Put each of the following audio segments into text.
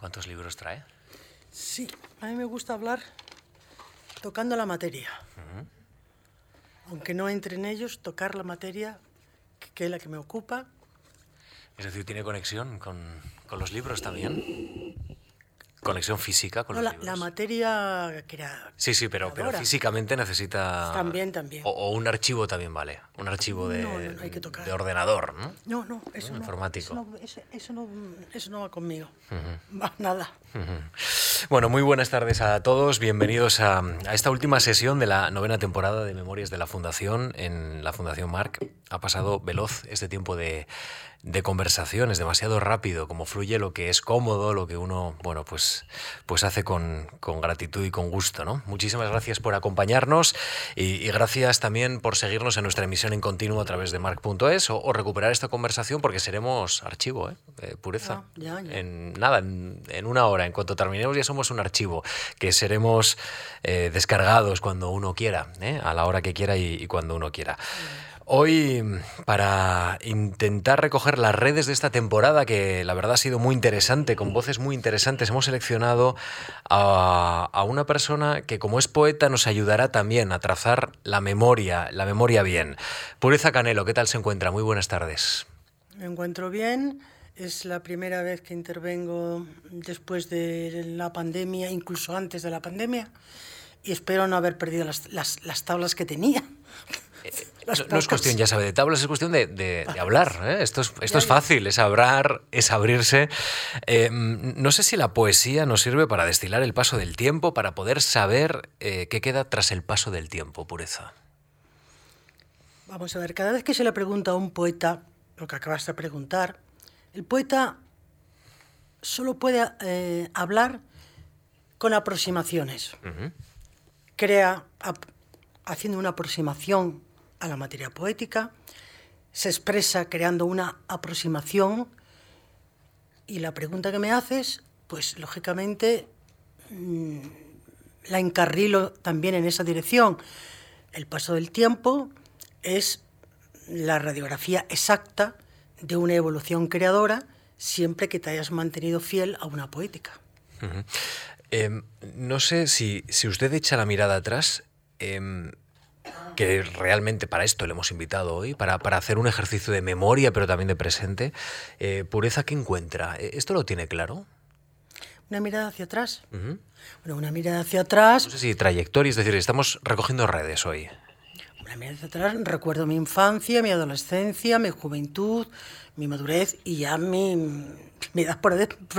¿Cuántos libros trae? Sí, a mí me gusta hablar tocando la materia. Aunque no entre en ellos, tocar la materia, que es la que me ocupa. Es decir, ¿tiene conexión con, con los libros también? conexión física con no, los la, libros. la materia que era. Sí, sí, pero, físicamente necesita. También, también. O, o un archivo también vale. Un archivo de, No, no, hay que tocar. de ordenador, ¿no? No, no, eso no. informático. Eso no, eso, eso no, eso no va conmigo. Va, nada. Bueno, muy buenas tardes a todos. Bienvenidos a, a esta última sesión de la novena temporada de Memorias de la Fundación en la Fundación Marc. Ha pasado veloz este tiempo de, de conversación, es demasiado rápido, como fluye lo que es cómodo, lo que uno, bueno, pues, pues hace con, con gratitud y con gusto, ¿no? Muchísimas gracias por acompañarnos y, y gracias también por seguirnos en nuestra emisión en continuo a través de marc.es o, o recuperar esta conversación porque seremos archivo, ¿eh? Eh, pureza. Ya, ya. En nada, en, en una hora, en cuanto terminemos ya somos un archivo que seremos eh, descargados cuando uno quiera, ¿eh? a la hora que quiera y, y cuando uno quiera. Hoy, para intentar recoger las redes de esta temporada, que la verdad ha sido muy interesante, con voces muy interesantes, hemos seleccionado a, una persona que como es poeta nos ayudará también a trazar la memoria, la memoria bien. Pureza Canelo, ¿qué tal se encuentra? Muy buenas tardes. Me encuentro bien. Es la primera vez que intervengo después de la pandemia, incluso antes de la pandemia. Y espero no haber perdido las, las tablas que tenía. Las No, no es cuestión, ya sabe, de tablas, es cuestión de, de- de hablar. ¿eh? Esto, es, esto es fácil, es hablar, es abrirse. Eh, mm, no sé si la poesía nos sirve para destilar el paso del tiempo, para poder saber eh, qué queda tras el paso del tiempo, pureza. Vamos a ver, cada vez que se le pregunta a un poeta lo que acabas de preguntar, el poeta solo puede eh, hablar con aproximaciones. Crea haciendo una aproximación a la materia poética, se expresa creando una aproximación y la pregunta que me haces, pues lógicamente mm, la encarrilo también en esa dirección. El paso del tiempo es la radiografía exacta de una evolución creadora siempre que te hayas mantenido fiel a una poética. Eh, no sé si, si usted echa la mirada atrás, eh, que realmente para esto le hemos invitado hoy, para, para hacer un ejercicio de memoria, pero también de presente. Eh, pureza, ¿qué encuentra? Eh, ¿Esto lo tiene claro? Una mirada hacia atrás. Bueno, una mirada hacia atrás. No sé si trayectoria, es decir, estamos recogiendo redes hoy. Una mirada hacia atrás. Recuerdo mi infancia, mi adolescencia, mi juventud, mi madurez y ya mi, por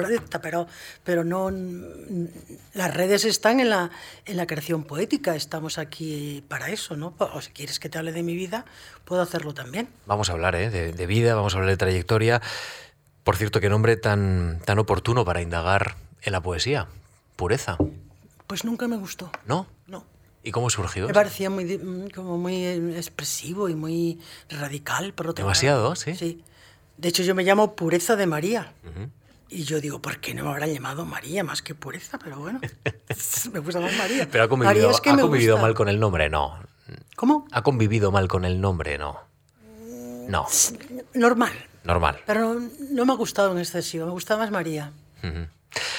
adepta, pero, pero no. Las redes están en la, en la creación poética. Estamos aquí para eso, ¿no? O si quieres que te hable de mi vida, puedo hacerlo también. Vamos a hablar ¿eh? de, de vida, vamos a hablar de trayectoria. Por cierto, qué nombre tan, tan oportuno para indagar en la poesía. Pureza, Pues nunca me gustó. ¿no? No. ¿Y cómo surgió? Me parecía muy, mm, como muy eh, expresivo y muy radical, por otro Demasiado, lado. sí. Sí. De hecho, yo me llamo Pureza de María. Y yo digo, ¿por qué no me habrán llamado María más que Pureza? Pero bueno, me gusta más María. Pero ha María convivido, es que ha convivido mal con el nombre, no. ¿Cómo? Ha convivido mal con el nombre, no. No, Normal. normal. Pero no, no me ha gustado en excesivo, me gusta más María.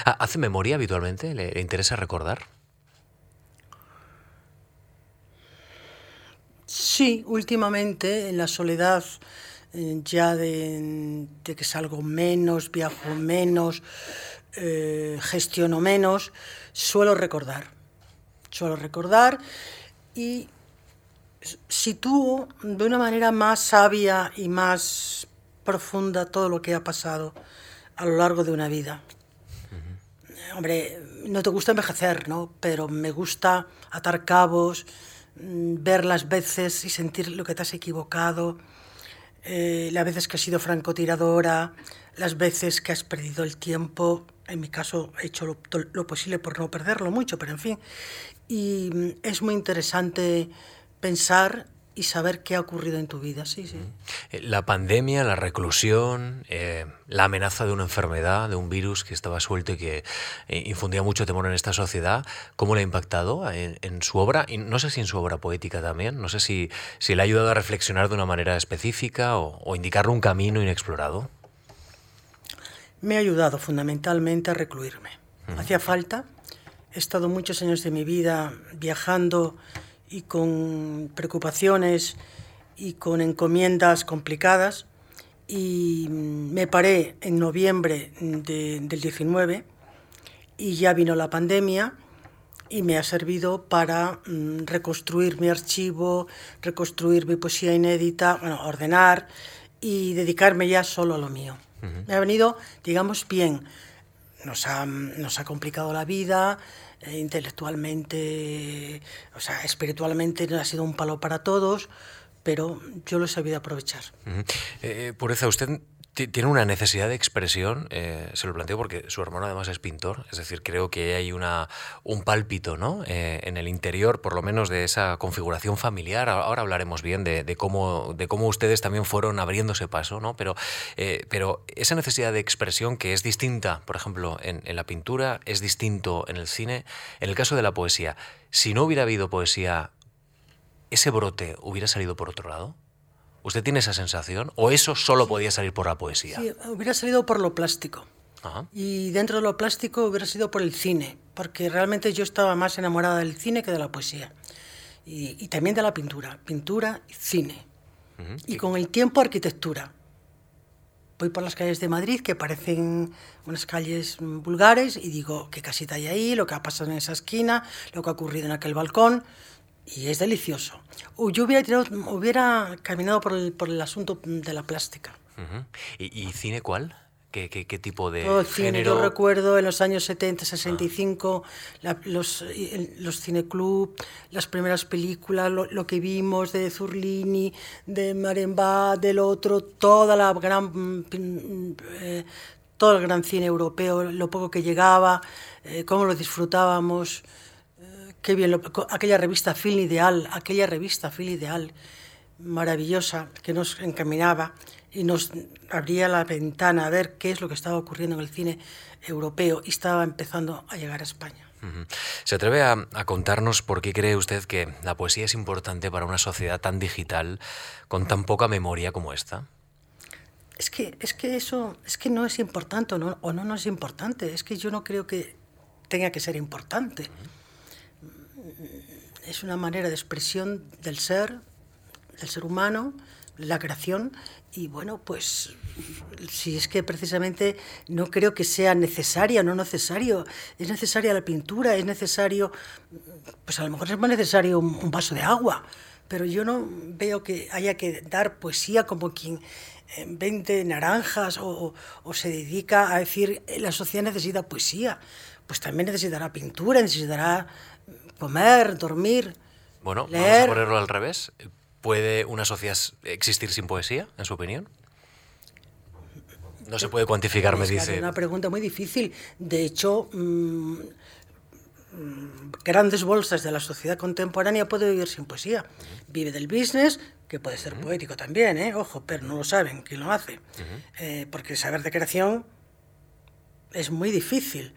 Ah, ¿Hace memoria habitualmente? ¿Le, interesa recordar? Sí, últimamente en la soledad, ya de, de que salgo menos, viajo menos, eh, gestiono menos, suelo recordar. Suelo recordar y sitúo de una manera más sabia y más profunda todo lo que ha pasado a lo largo de una vida. Hombre, no te gusta envejecer, ¿no? Pero me gusta atar cabos, mm, ver las veces y sentir lo que te has equivocado, eh, las veces que has sido francotiradora, las veces que has perdido el tiempo. En mi caso he hecho lo, lo posible por no perderlo mucho, pero en fin. Y mm, es muy interesante pensar y saber qué ha ocurrido en tu vida, sí, sí. Eh, La pandemia, la reclusión, eh, la amenaza de una enfermedad, de un virus que estaba suelto y que eh, infundía mucho temor en esta sociedad, ¿cómo le ha impactado en, en su obra? Y no sé si en su obra poética también, no sé si, si le ha ayudado a reflexionar de una manera específica o, o indicarle un camino inexplorado. me ha ayudado fundamentalmente a recluirme. Hacía falta. He estado muchos años de mi vida viajando y con preocupaciones y con encomiendas complicadas y me paré en noviembre del 19 y ya vino la pandemia y me ha servido para mm, reconstruir mi archivo, reconstruir mi poesía inédita, bueno, ordenar y dedicarme ya solo a lo mío. Me ha venido, digamos, bien. Nos ha, nos ha complicado la vida, eh, intelectualmente, o sea, espiritualmente ha sido un palo para todos, pero yo lo he sabido aprovechar. Uh Pureza, usted tiene una necesidad de expresión, eh, se lo planteo porque su hermano además es pintor, es decir, creo que hay una, un pálpito ¿no? Eh, en el interior, por lo menos de esa configuración familiar. Ahora hablaremos bien de, cómo, de cómo ustedes también fueron abriéndose paso, ¿no? pero, eh, pero esa necesidad de expresión que es distinta, por ejemplo, en, en la pintura, es distinto en el cine, en el caso de la poesía, si no hubiera habido poesía, ¿ese brote hubiera salido por otro lado? ¿Usted tiene esa sensación? ¿O eso solo podía salir por la poesía? Sí, hubiera salido por lo plástico. Y dentro de lo plástico hubiera sido por el cine, porque realmente yo estaba más enamorada del cine que de la poesía. Y, también de la pintura. Pintura y cine. Y con el tiempo arquitectura. Voy por las calles de Madrid que parecen unas calles vulgares y digo, ¿qué casita hay ahí? Lo que ha pasado en esa esquina, lo que ha ocurrido en aquel balcón y es delicioso. Yo hubiera, hubiera caminado por el, por el, asunto de la plástica. ¿Y, cine cuál? ¿Qué, qué, qué tipo de Todo cine, Yo recuerdo en los años 70, 65, ah. los, los cineclub, las primeras películas, lo, que vimos de Zurlini, de Maremba, del otro, toda la gran, eh, todo el gran cine europeo, lo poco que llegaba, eh, cómo lo disfrutábamos. Qué bien, aquella revista Film Ideal, aquella revista Film Ideal maravillosa que nos encaminaba y nos abría la ventana a ver qué es lo que estaba ocurriendo en el cine europeo y estaba empezando a llegar a España. ¿Se atreve a, contarnos por qué cree usted que la poesía es importante para una sociedad tan digital, con tan poca memoria como esta? Es que, es que eso es que no es importante o no, o no, no es importante. Es que yo no creo que tenga que ser importante es una manera de expresión del ser, del ser humano, la creación, y bueno, pues si es que precisamente no creo que sea necesaria, no necesario, es necesaria la pintura, es necesario, pues a lo mejor es más necesario un, vaso de agua, pero yo no veo que haya que dar poesía como quien eh, vende naranjas o, o se dedica a decir la sociedad necesita poesía, pues también necesitará pintura, necesitará comer, dormir. Bueno, leer. vamos a ponerlo al revés. ¿Puede una sociedad existir sin poesía, en su opinión? No se puede cuantificar, me dice. Es una pregunta muy difícil. De hecho, mmm, grandes bolsas de la sociedad contemporánea puede vivir sin poesía. Vive del business, que puede ser poético también, ¿eh? ojo, pero no lo saben quién lo hace. eh, porque saber de creación es muy difícil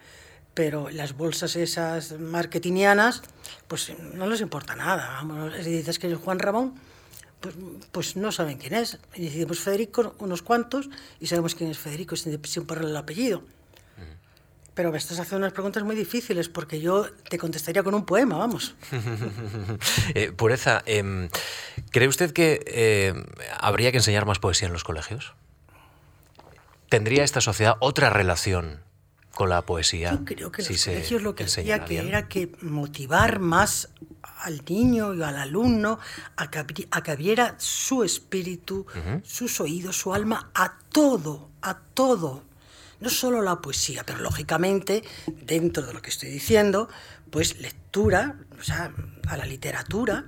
pero las bolsas esas marketingianas, pues no les importa nada. Si dices que es Juan Ramón, pues, pues no saben quién es. Y decimos Federico, unos cuantos, y sabemos quién es Federico sin, sin ponerle el apellido. Pero me estás haciendo unas preguntas muy difíciles porque yo te contestaría con un poema, vamos. eh, pureza, eh, ¿cree usted que eh, habría que enseñar más poesía en los colegios? ¿Tendría esta sociedad otra relación con la poesía. Yo creo que los colegios lo que hacía que era que motivar más al niño y al alumno a que, a que abriera su espíritu, sus oídos, su alma a todo, a todo. No solo la poesía, pero lógicamente, dentro de lo que estoy diciendo, pues lectura, o sea, a la literatura,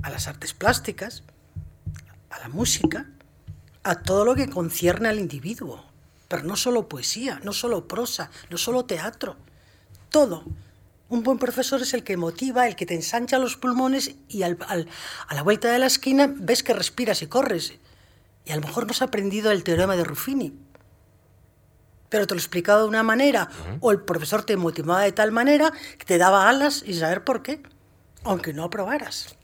a las artes plásticas, a la música, a todo lo que concierne al individuo pero no solo poesía, no solo prosa, no solo teatro, todo. Un buen profesor es el que motiva, el que te ensancha los pulmones y al, a la vuelta de la esquina ves que respiras y corres. Y a lo mejor no has aprendido el teorema de Ruffini, pero te lo he explicado de una manera, o el profesor te motivaba de tal manera que te daba alas y saber por qué. aunque no aprobaras.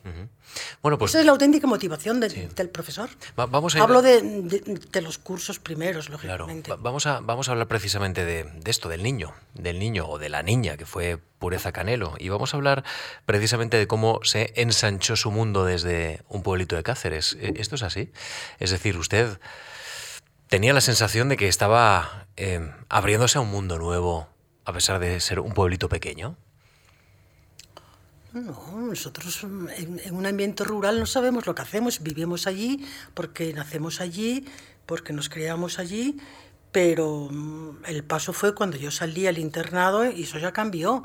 Bueno, pues Esa es la auténtica motivación de- del profesor. va- vamos a ir- Hablo de, de- de los cursos primeros, Claro, lógicamente. va- vamos a, vamos a hablar precisamente de, de esto, del niño, del niño o de la niña que fue Pureza Canelo. Y vamos a hablar precisamente de cómo se ensanchó su mundo desde un pueblito de Cáceres. ¿E- ¿Esto es así? Es decir, usted tenía la sensación de que estaba eh, abriéndose a un mundo nuevo a pesar de ser un pueblito pequeño. No, nosotros mm, en, en un ambiente rural no sabemos lo que hacemos, vivimos allí porque nacemos allí, porque nos criamos allí, pero mm, el paso fue cuando yo salí al internado y eso ya cambió.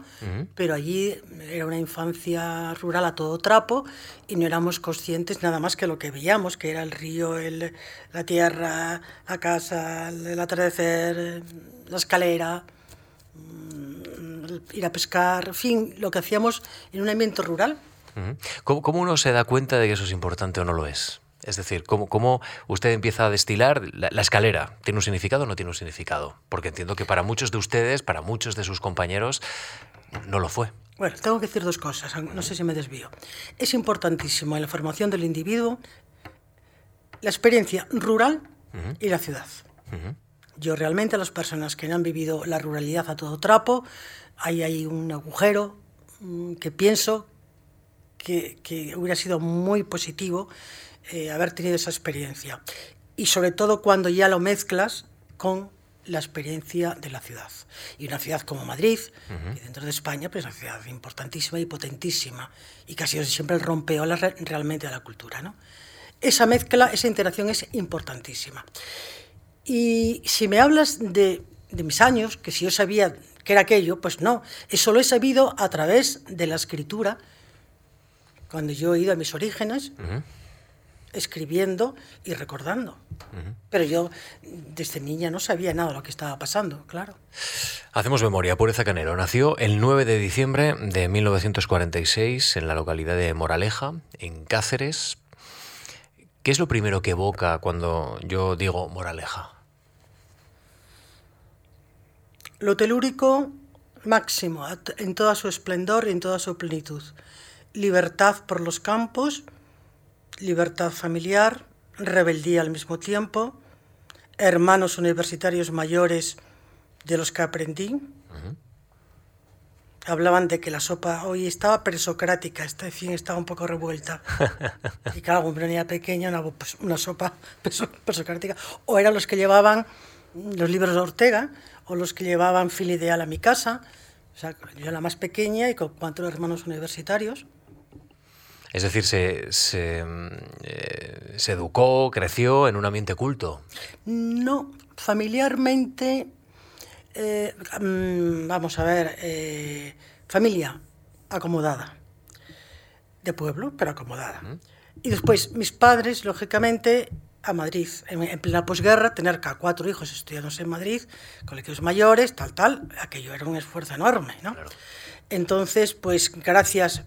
Pero allí era una infancia rural a todo trapo y no éramos conscientes nada más que lo que veíamos, que era el río, el- la tierra, la casa, el, el atardecer, la escalera ir a pescar, en fin, lo que hacíamos en un ambiente rural. ¿Cómo, cómo uno se da cuenta de que eso es importante o no lo es? Es decir, ¿cómo, cómo usted empieza a destilar la, la escalera? ¿Tiene un significado o no tiene un significado? Porque entiendo que para muchos de ustedes, para muchos de sus compañeros, no lo fue. Bueno, tengo que decir dos cosas, no sé si me desvío. Es importantísimo en la formación del individuo la experiencia rural y la ciudad. Yo realmente a las personas que no han vivido la ruralidad a todo trapo, ahí hay un agujero mm, que pienso que, que hubiera sido muy positivo eh, haber tenido esa experiencia. Y sobre todo cuando ya lo mezclas con la experiencia de la ciudad. Y una ciudad como Madrid, que dentro de España pues, es una ciudad importantísima y potentísima, y que ha sido siempre el rompeolas re- realmente de la cultura. ¿no? Esa mezcla, esa interacción es importantísima. Y si me hablas de, de mis años, que si yo sabía que era aquello, pues no, eso lo he sabido a través de la escritura, cuando yo he ido a mis orígenes, escribiendo y recordando. Pero yo desde niña no sabía nada de lo que estaba pasando, claro. Hacemos memoria. Pureza Canero nació el 9 de diciembre de 1946 en la localidad de Moraleja, en Cáceres. ¿Qué es lo primero que evoca cuando yo digo Moraleja? Lo telúrico máximo, en toda su esplendor y en toda su plenitud. Libertad por los campos, libertad familiar, rebeldía al mismo tiempo, hermanos universitarios mayores de los que aprendí. Hablaban de que la sopa hoy estaba presocrática, esta fin estaba un poco revuelta. Y claro, una niña pequeña, una, pues, una sopa preso- presocrática. O eran los que llevaban los libros de Ortega, o los que llevaban fil ideal a mi casa. O sea, yo la más pequeña y con cuatro hermanos universitarios. Es decir, se, se, eh, se educó, creció en un ambiente culto. No, familiarmente, eh, mm, vamos a ver, eh, familia acomodada, de pueblo, pero acomodada. Y después, mis padres, lógicamente, a Madrid, en, en plena posguerra, tener cada cuatro hijos estudiándose en Madrid, colegios mayores, tal, tal, aquello era un esfuerzo enorme, ¿no? Entonces, pues gracias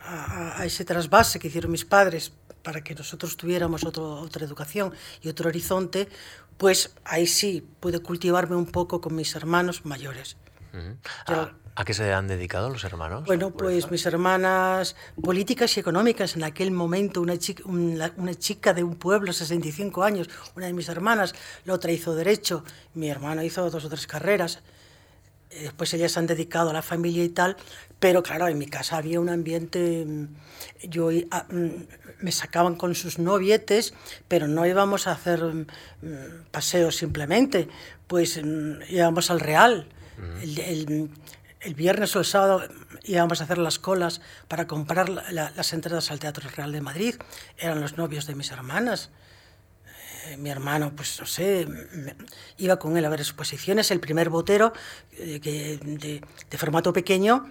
a, a ese trasvase que hicieron mis padres para que nosotros tuviéramos otro- otra educación y otro horizonte, pues ahí sí pude cultivarme un poco con mis hermanos mayores. Yo- ¿A, a qué se han dedicado los hermanos? bueno, pues mis hermanas políticas y económicas en aquel momento, una chica, una, una chica de un pueblo, 65 años, una de mis hermanas, la otra hizo derecho, mi hermano hizo dos o tres carreras, Eh, después ellas se han dedicado a la familia y tal, pero claro, en mi casa había un ambiente, mm, yo i- a- mm, me sacaban con sus novietes, pero no íbamos a hacer mm, paseos simplemente, pues íbamos al Real. El, el- el viernes o el sábado íbamos a hacer las colas para comprar la- la- las entradas al Teatro Real de Madrid. Eran los novios de mis hermanas. Eh, mi hermano, pues no sé, me- iba con él a ver exposiciones. El primer botero eh, que, de, de formato pequeño,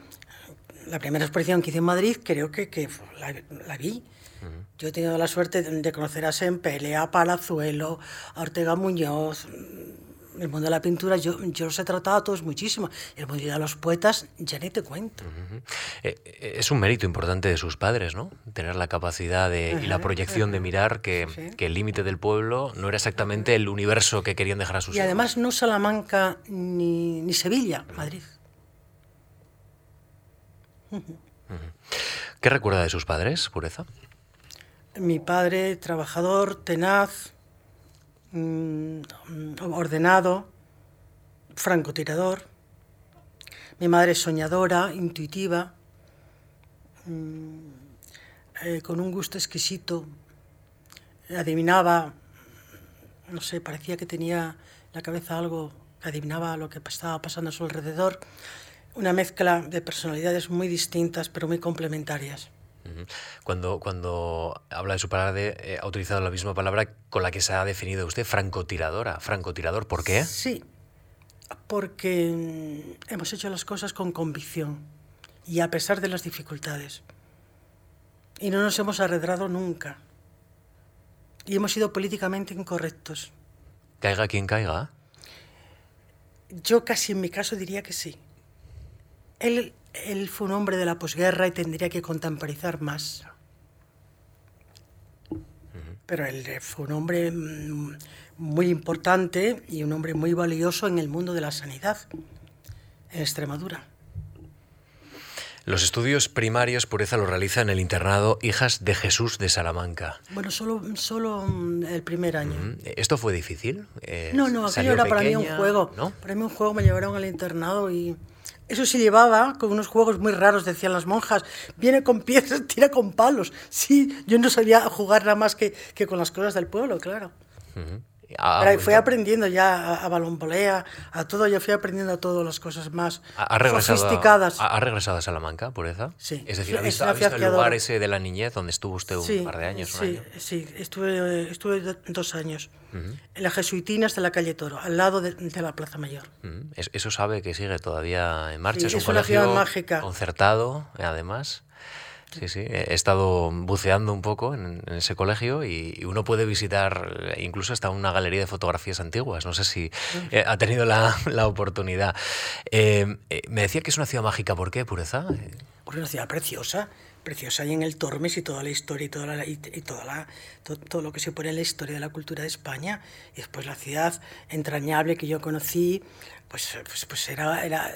la primera exposición que hice en Madrid, creo que, que fue- la, la vi. Yo he tenido la suerte de, de conocer a Sempele, a Palazuelo, a Ortega Muñoz, el mundo de la pintura, yo, yo los he tratado a todos muchísimo. El mundo de los poetas, ya ni te cuento. Eh, eh, es un mérito importante de sus padres, ¿no? Tener la capacidad de, y la proyección de mirar que, Sí. que el límite del pueblo no era exactamente el universo que querían dejar a sus Y hijos. además no Salamanca ni, ni Sevilla, Madrid. ¿Qué recuerda de sus padres, Pureza? Mi padre, trabajador, tenaz, mm, ordenado, francotirador. Mi madre soñadora, intuitiva, mm, eh, con un gusto exquisito. Adivinaba, no sé, parecía que tenía en la cabeza algo que adivinaba lo que estaba pasando a su alrededor. Una mezcla de personalidades muy distintas, pero muy complementarias. Cuando, cuando habla de su padre, eh, ha utilizado la misma palabra con la que se ha definido usted, francotiradora. Francotirador, ¿por qué? Sí, porque mm, hemos hecho las cosas con convicción y a pesar de las dificultades. Y no nos hemos arredrado nunca. Y hemos sido políticamente incorrectos. Caiga quien caiga. Yo casi en mi caso diría que sí. Él, él fue un hombre de la posguerra y tendría que contemporizar más. Pero él fue un hombre mm, muy importante y un hombre muy valioso en el mundo de la sanidad en Extremadura. Los estudios primarios Pureza los realiza en el internado Hijas de Jesús de Salamanca. Bueno, solo, solo mm, el primer año. ¿Esto fue difícil? Eh, no, no, aquello era para mí un juego. Para mí un juego me llevaron al internado y eso se llevaba con unos juegos muy raros, decían las monjas. Viene con piezas, tira con palos. Sí, yo no sabía jugar nada más que, que con las cosas del pueblo, claro. Pero fui aprendiendo ya a, a balonbolea, a todo, yo fui aprendiendo a todas las cosas más sofisticadas. ¿Ha, regresado a Salamanca, pureza? Sí. Es decir, ¿ha visto, el lugar ese de la niñez donde estuvo usted un par de años? sí, sí, estuve, estuve dos años. En la Jesuitinas de la calle Toro, al lado de, la Plaza Mayor. Eso sabe que sigue todavía en marcha. es un es una ciudad mágica. concertado, además. Sí, sí, he estado buceando un poco en, ese colegio y, uno puede visitar incluso hasta una galería de fotografías antiguas. No sé si eh, ha tenido la, la eh, eh, me decía que es una ciudad mágica. ¿Por qué, Pureza? Una ciudad preciosa, preciosa y en el Tormes y toda la historia y, toda la, y, toda la, todo, lo que se pone en la historia de la cultura de España. Y después la ciudad entrañable que yo conocí, pues, pues, pues era, era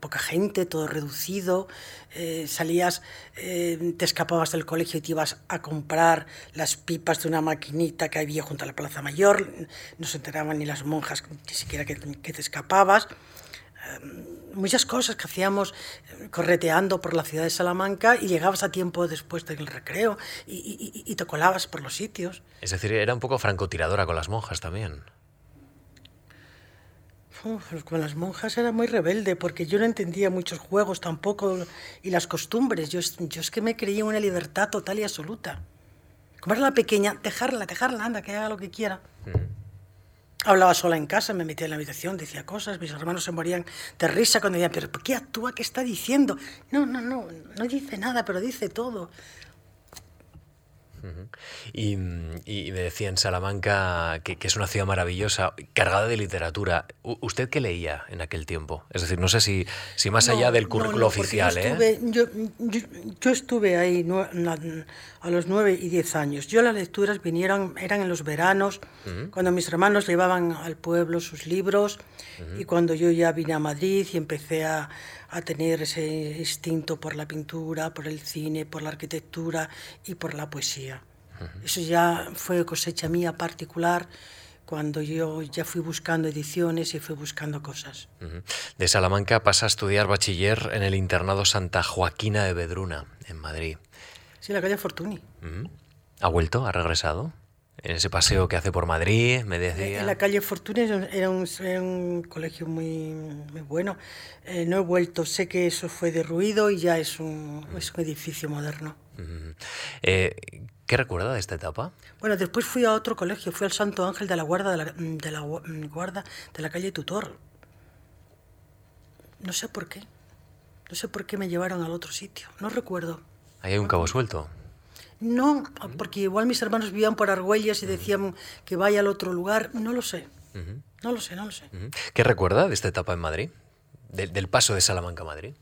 poca gente, todo reducido, eh, salías, eh, te escapabas del colegio y te ibas a comprar las pipas de una maquinita que había junto a la Plaza Mayor, no se enteraban ni las monjas ni siquiera que, te escapabas. Eh, muchas cosas que hacíamos correteando por la ciudad de Salamanca y llegabas a tiempo después del recreo y, y te colabas por los sitios. Es decir, era un poco francotiradora con las monjas también con las monjas era muy rebelde porque yo no entendía muchos juegos tampoco y las costumbres. Yo, yo es que me creía una libertad total y absoluta. Como era la pequeña, dejarla, dejarla, anda, que haga lo que quiera. Hablaba sola en casa, me metía en la habitación, decía cosas, mis hermanos se morían de risa cuando decían, pero ¿por qué actúa? ¿Qué está diciendo? No, no, no, no dice nada, pero dice todo y, me decía en Salamanca que, es una ciudad maravillosa, cargada de literatura. ¿Usted qué leía en aquel tiempo? Es decir, no sé si, si más allá del currículo oficial. Yo estuve, ¿eh? yo, estuve ahí a los nueve y diez años. Yo las lecturas vinieron, eran en los veranos, cuando mis hermanos llevaban al pueblo sus libros y cuando yo ya vine a Madrid y empecé a, a tener ese instinto por la pintura, por el cine, por la arquitectura y por la poesía. Eso ya fue cosecha mía particular cuando yo ya fui buscando ediciones y fui buscando cosas. De Salamanca pasa a estudiar bachiller en el internado Santa Joaquina de Bedruna, en Madrid. Sí, la calle Fortuny. ¿Ha vuelto? ¿Ha regresado? En ese paseo que hace por Madrid, me decía. En la calle Fortuna era un, colegio muy, muy bueno. Eh, no he vuelto, sé que eso fue derruido y ya es un, es un edificio moderno. Eh, ¿Qué recuerda de esta etapa? Bueno, después fui a otro colegio, fui al Santo Ángel de la Guarda de la, de la Guarda de la calle Tutor. No sé por qué. No sé por qué me llevaron al otro sitio. No recuerdo. Ahí hay un cabo suelto. No, porque igual mis hermanos vivían por Argüelles y decían que vaya al otro lugar. No lo sé. No lo sé, no lo sé. ¿Qué recuerda de esta etapa en Madrid? del paso de Salamanca a Madrid.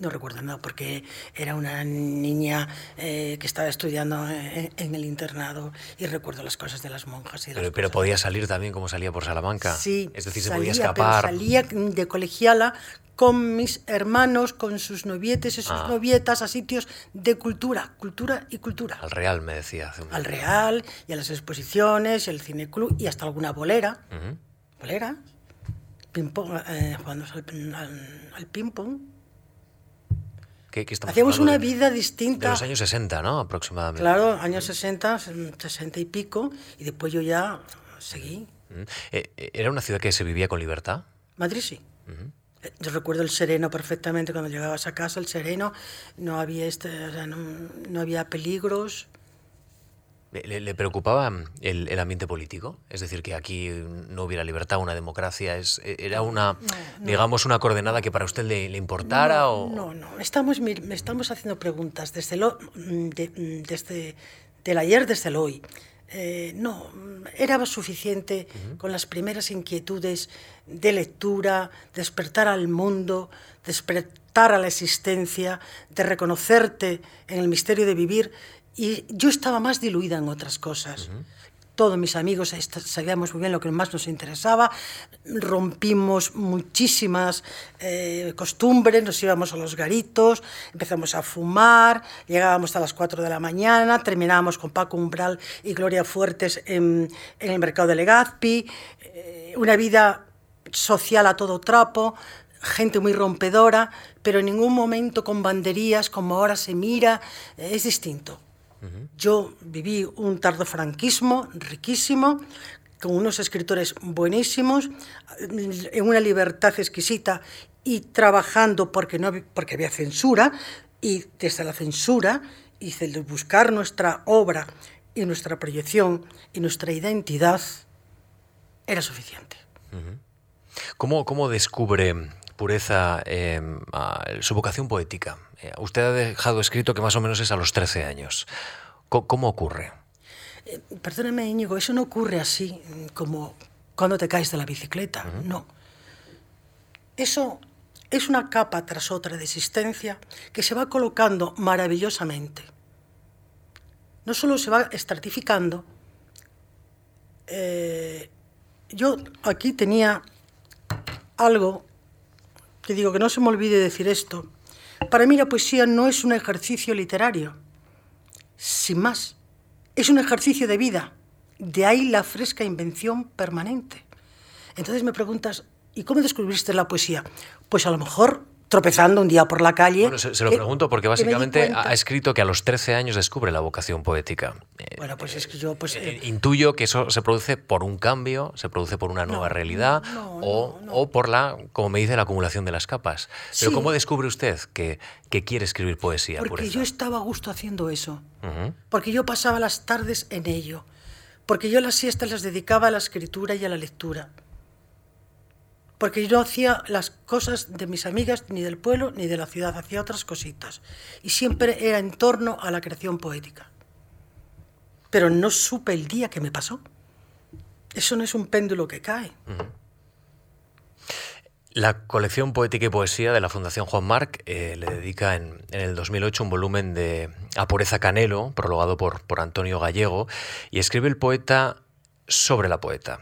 No recuerdo nada, porque era una niña eh, que estaba estudiando en, el internado y recuerdo las cosas de las monjas. Y pero, pero, podía salir también como salía por Salamanca. Sí. Es decir, se podía escapar. salía de colegiala con mis hermanos, con sus novietes y sus Ah. novietas a sitios de cultura, cultura y cultura. Al Real me decía hace un Al Real y a las exposiciones y al cineclub y hasta alguna bolera. ¿Bolera? Ping-pong, eh, jugando al, al- al ping-pong. ¿Qué- qué Hacíamos una de- vida De distinta. los años 60, ¿no? Aproximadamente. Claro, años 60, 60 y pico, y después yo ya seguí. Mm. Eh, eh, ¿Era una ciudad que se vivía con libertad? Madrid sí. Eh, Yo recuerdo el sereno perfectamente cuando llegabas a casa, el sereno, no había, este, o sea, no, no había peligros. ¿Le, preocupaba el, el ambiente político? Es decir, que aquí no hubiera libertad, una democracia. Es, eh, ¿Era una, digamos, una coordenada que para usted le, le importara? o... No, no, estamos, estamos haciendo preguntas desde, lo, mm, de- mm, desde del ayer, desde el hoy. Eh, no, mm, era suficiente con las primeras inquietudes de lectura, despertar al mundo, despertar a la existencia, de reconocerte en el misterio de vivir. Y yo estaba más diluida en otras cosas. Todos mis amigos sabíamos muy bien lo que más nos interesaba, rompimos muchísimas eh, costumbres, nos íbamos a los garitos, empezamos a fumar, llegábamos a las 4 de la mañana, terminábamos con Paco Umbral y Gloria Fuertes en, en el mercado de Legazpi, eh, una vida social a todo trapo, gente muy rompedora, pero en ningún momento con banderías como ahora se mira, eh, es distinto. Yo viví un tardofranquismo riquísimo, con unos escritores buenísimos, en una libertad exquisita y trabajando porque, no, porque había censura, y desde la censura y desde buscar nuestra obra y nuestra proyección y nuestra identidad, era suficiente. ¿Cómo, cómo descubre Pureza eh, a- su vocación poética? Eh, usted ha dejado escrito que más o menos es a los 13 años. ¿Cómo ocurre? Eh, Perdóname, Íñigo, eso no ocurre así mm, como cuando te caes de la bicicleta, no. Eso es una capa tras otra de existencia que se va colocando maravillosamente. No solo se va estratificando, eh, yo aquí tenía algo que digo que no se me olvide decir esto. Para mí la poesía no es un ejercicio literario, sin más. Es un ejercicio de vida. De ahí la fresca invención permanente. Entonces me preguntas, ¿y cómo descubriste la poesía? Pues a lo mejor tropezando un día por la calle. Bueno, se, se lo que- pregunto porque básicamente ha escrito que a los 13 años descubre la vocación poética. Eh, Bueno, pues es que yo, pues... eh, eh, Intuyo que eso se produce por un cambio, se produce por una nueva realidad no, o, no, no. o por la, como me dice, la acumulación de las capas. Pero Sí. ¿cómo descubre usted que, que quiere escribir poesía? porque Pureza? yo estaba a gusto haciendo eso. Porque yo pasaba las tardes en ello. Porque yo las siestas las dedicaba a la escritura y a la lectura. Porque yo no hacía las cosas de mis amigas, ni del pueblo, ni de la ciudad, hacía otras cositas. Y siempre era en torno a la creación poética. Pero no supe el día que me pasó. Eso no es un péndulo que cae. La colección Poética y Poesía de la Fundación Juan Marc eh, le dedica en, en el 2008 un volumen de A Pureza Canelo, prologado por, por Antonio Gallego, y escribe el poeta sobre la poeta.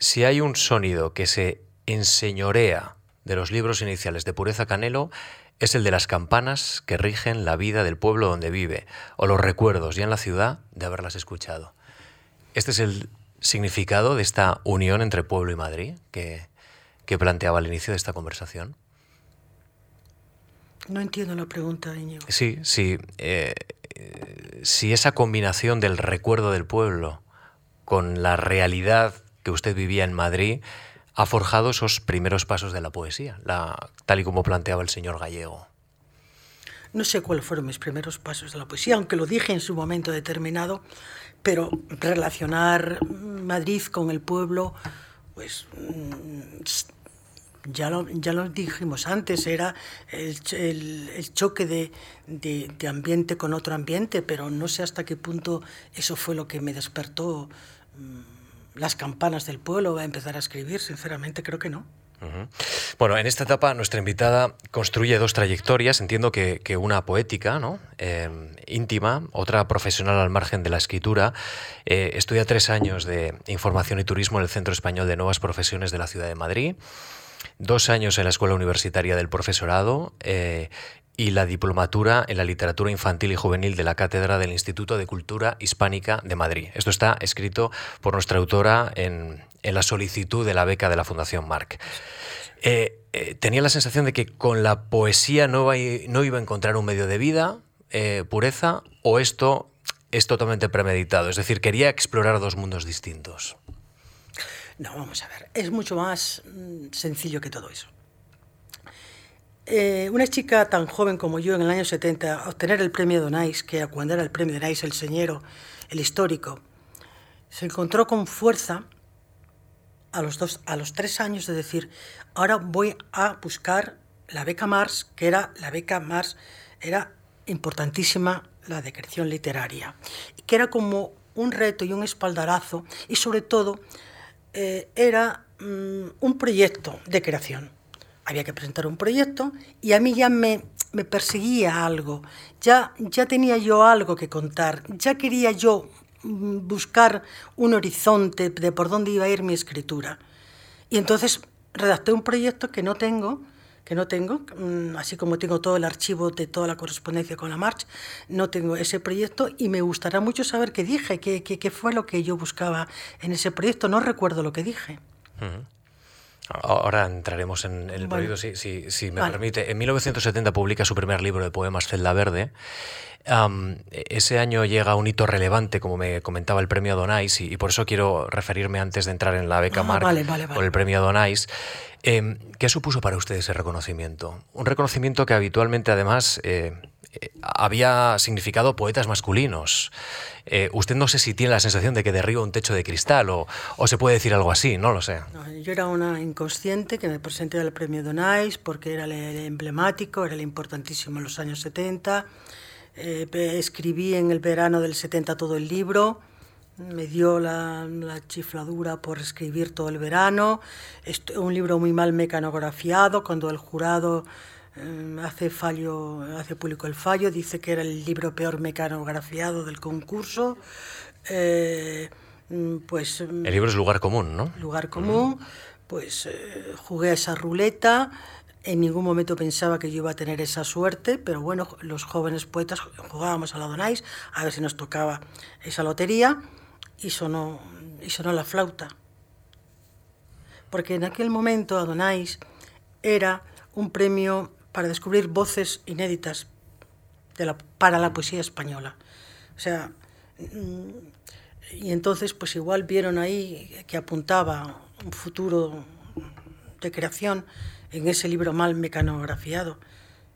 Si hay un sonido que se enseñorea de los libros iniciales de Pureza Canelo, es el de las campanas que rigen la vida del pueblo donde vive, o los recuerdos ya en la ciudad de haberlas escuchado. Este es el significado de esta unión entre pueblo y Madrid que, que planteaba al inicio de esta conversación. No entiendo la pregunta, Íñigo. Sí, sí. eh, eh, si esa combinación del recuerdo del pueblo con la realidad que usted vivía en Madrid ha forjado esos primeros pasos de la poesía, la, tal y como planteaba el señor Gallego. No sé cuáles fueron mis primeros pasos de la poesía, aunque lo dije en su momento determinado, pero relacionar Madrid con el pueblo, pues mm, ya lo, ya lo dijimos antes, era el, el- choque de, de- de ambiente con otro ambiente, pero no sé hasta qué punto eso fue lo que me despertó mm, las campanas del pueblo a empezar a escribir, sinceramente creo que no. Bueno, en esta etapa nuestra invitada construye dos trayectorias, entiendo que, que una poética, ¿no? Eh, íntima, otra profesional al margen de la escritura. Eh, estudia tres años de información y turismo en el Centro Español de Nuevas Profesiones de la ciudad de Madrid. dos años en la Escuela Universitaria del Profesorado eh, y la diplomatura en la literatura infantil y juvenil de la Cátedra del Instituto de Cultura Hispánica de Madrid. Esto está escrito por nuestra autora en, la solicitud de la beca de la Fundación Marc. Eh, eh, tenía la sensación de que con la poesía no, iba a encontrar un medio de vida, eh, pureza, o esto es totalmente premeditado. Es decir, quería explorar dos mundos distintos. No, vamos a ver, es mucho más mm, sencillo que todo eso. Eh, una chica tan joven como yo en el año 70, obtener el premio Donais, que cuando era el premio Donais, el señero, el histórico, se encontró con fuerza a los, dos, a los tres años de decir, ahora voy a buscar la beca Mars, que era la beca Mars, era importantísima la de creación literaria, que era como un reto y un espaldarazo, y sobre todo eh, era mm, un proyecto de creación había que presentar un proyecto y a mí ya me, me perseguía algo, ya, ya tenía yo algo que contar, ya quería yo mm, buscar un horizonte de por dónde iba a ir mi escritura. Y entonces redacté un proyecto que no tengo, que no tengo, mm, así como tengo todo el archivo de toda la correspondencia con la March, no tengo ese proyecto y me gustará mucho saber qué dije, qué, qué, qué fue lo que yo buscaba en ese proyecto. No recuerdo lo que dije. Ahora entraremos en, el proyecto, si, me permite. En 1970 publica su primer libro de poemas, Celda Verde. ese año llega un hito relevante, como me comentaba el premio Donais, y, por eso quiero referirme antes de entrar en la beca ah, por el premio Donais. Em, ¿Qué supuso para usted ese reconocimiento? Un reconocimiento que habitualmente, además, eh, había significado poetas masculinos. Eh, usted no sé si tiene la sensación de que derriba un techo de cristal o, se puede decir algo así, no lo sé. yo era una inconsciente que me presenté al premio Donais porque era el, emblemático, era el importantísimo en los años 70. Eh, escribí en el verano del 70 todo el libro me dio la, chifladura por escribir todo el verano. un libro muy mal mecanografiado, cuando el jurado eh, hace, fallo, hace público el fallo, dice que era el libro peor mecanografiado del concurso. Eh, mm, pues, mm, el libro es Lugar Común, ¿no? Lugar Común. Pues eh, jugué a esa ruleta. En ningún momento pensaba que yo iba a tener esa suerte, pero bueno, los jóvenes poetas jugábamos a la Donais a ver si nos tocaba esa lotería y sonó, y sonó la flauta. Porque en aquel momento Adonais era un premio para descubrir voces inéditas de la, para la poesía española. O sea, mm, y entonces pues igual vieron ahí que apuntaba un futuro de creación en ese libro mal mecanografiado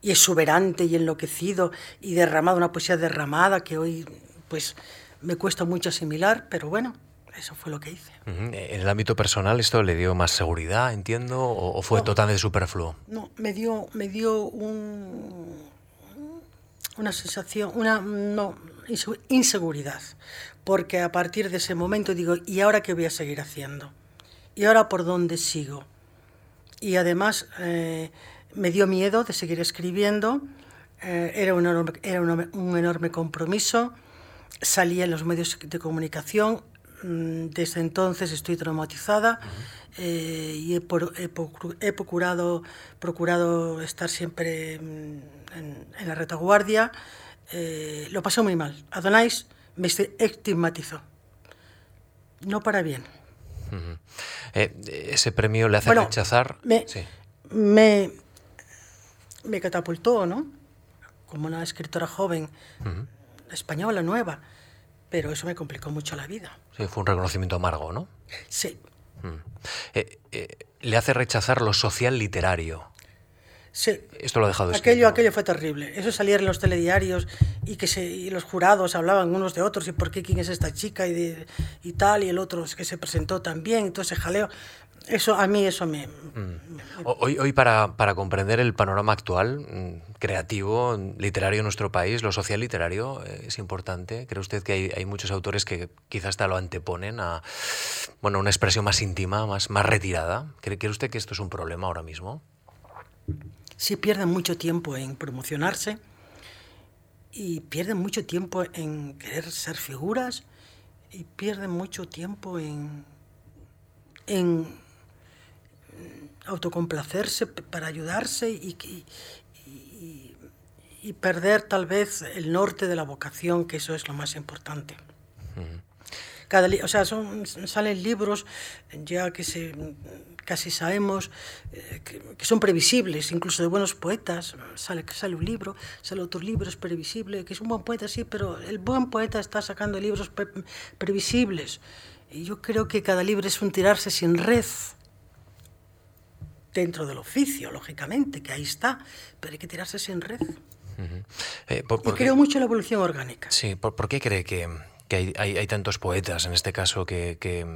y exuberante y enloquecido y derramado, una poesía derramada que hoy pues me cuesta mucho asimilar, pero bueno, eso fue lo que hice. En el ámbito personal, ¿esto le dio más seguridad, entiendo, o, fue totalmente superfluo? No, me dio, me dio un, una sensación, una no, inseguridad, porque a partir de ese momento digo, ¿y ahora qué voy a seguir haciendo? ¿Y ahora por dónde sigo? Y además eh, me dio miedo de seguir escribiendo, eh, era, un enorme, era un enorme compromiso, salía en los medios de comunicación, desde entonces estoy traumatizada eh, y he, procurado, procurado estar siempre mm, en, la retaguardia. Eh, lo pasé muy mal. Adonais me estigmatizó. No para bien. Eh, ¿Ese premio le hace rechazar? Me, me, me, catapultó, ¿no? Como una escritora joven, española, nueva pero eso me complicó mucho la vida. Sí, fue un reconocimiento amargo, ¿no? Sí. Mm. Eh, eh, le hace rechazar lo social literario. Sí. Esto lo ha dejado aquello, aquello fue terrible. Eso salía en los telediarios y que se, los jurados hablaban unos de otros y por qué quién es esta chica y, y tal, y el otro es que se presentó también, entonces jaleo. Eso, a mí eso me... Mm. Hoy, hoy para, comprender el panorama actual, mm, creativo, literario en nuestro país, lo social literario eh, es importante. ¿Cree usted que hay, muchos autores que quizás hasta lo anteponen a bueno, una expresión más íntima, más, más retirada? ¿Cree, ¿Cree usted que esto es un problema ahora mismo? Sí, pierden mucho tiempo en promocionarse y pierden mucho tiempo en querer ser figuras y pierden mucho tiempo en, en autocomplacerse para ayudarse y, y, perder tal vez el norte de la vocación, que eso es lo más importante. Cada, o sea, son, salen libros ya que se casi sabemos eh, que, son previsibles, incluso de buenos poetas. Sale, sale un libro, sale otro libro, es previsible, que es un buen poeta, sí, pero el buen poeta está sacando libros previsibles. Y yo creo que cada libro es un tirarse sin red dentro del oficio, lógicamente, que ahí está, pero hay que tirarse sin red. Eh, y creo mucho en la evolución orgánica. Sí, ¿por, qué cree que, hay, hay, tantos poetas, en este caso, que, que,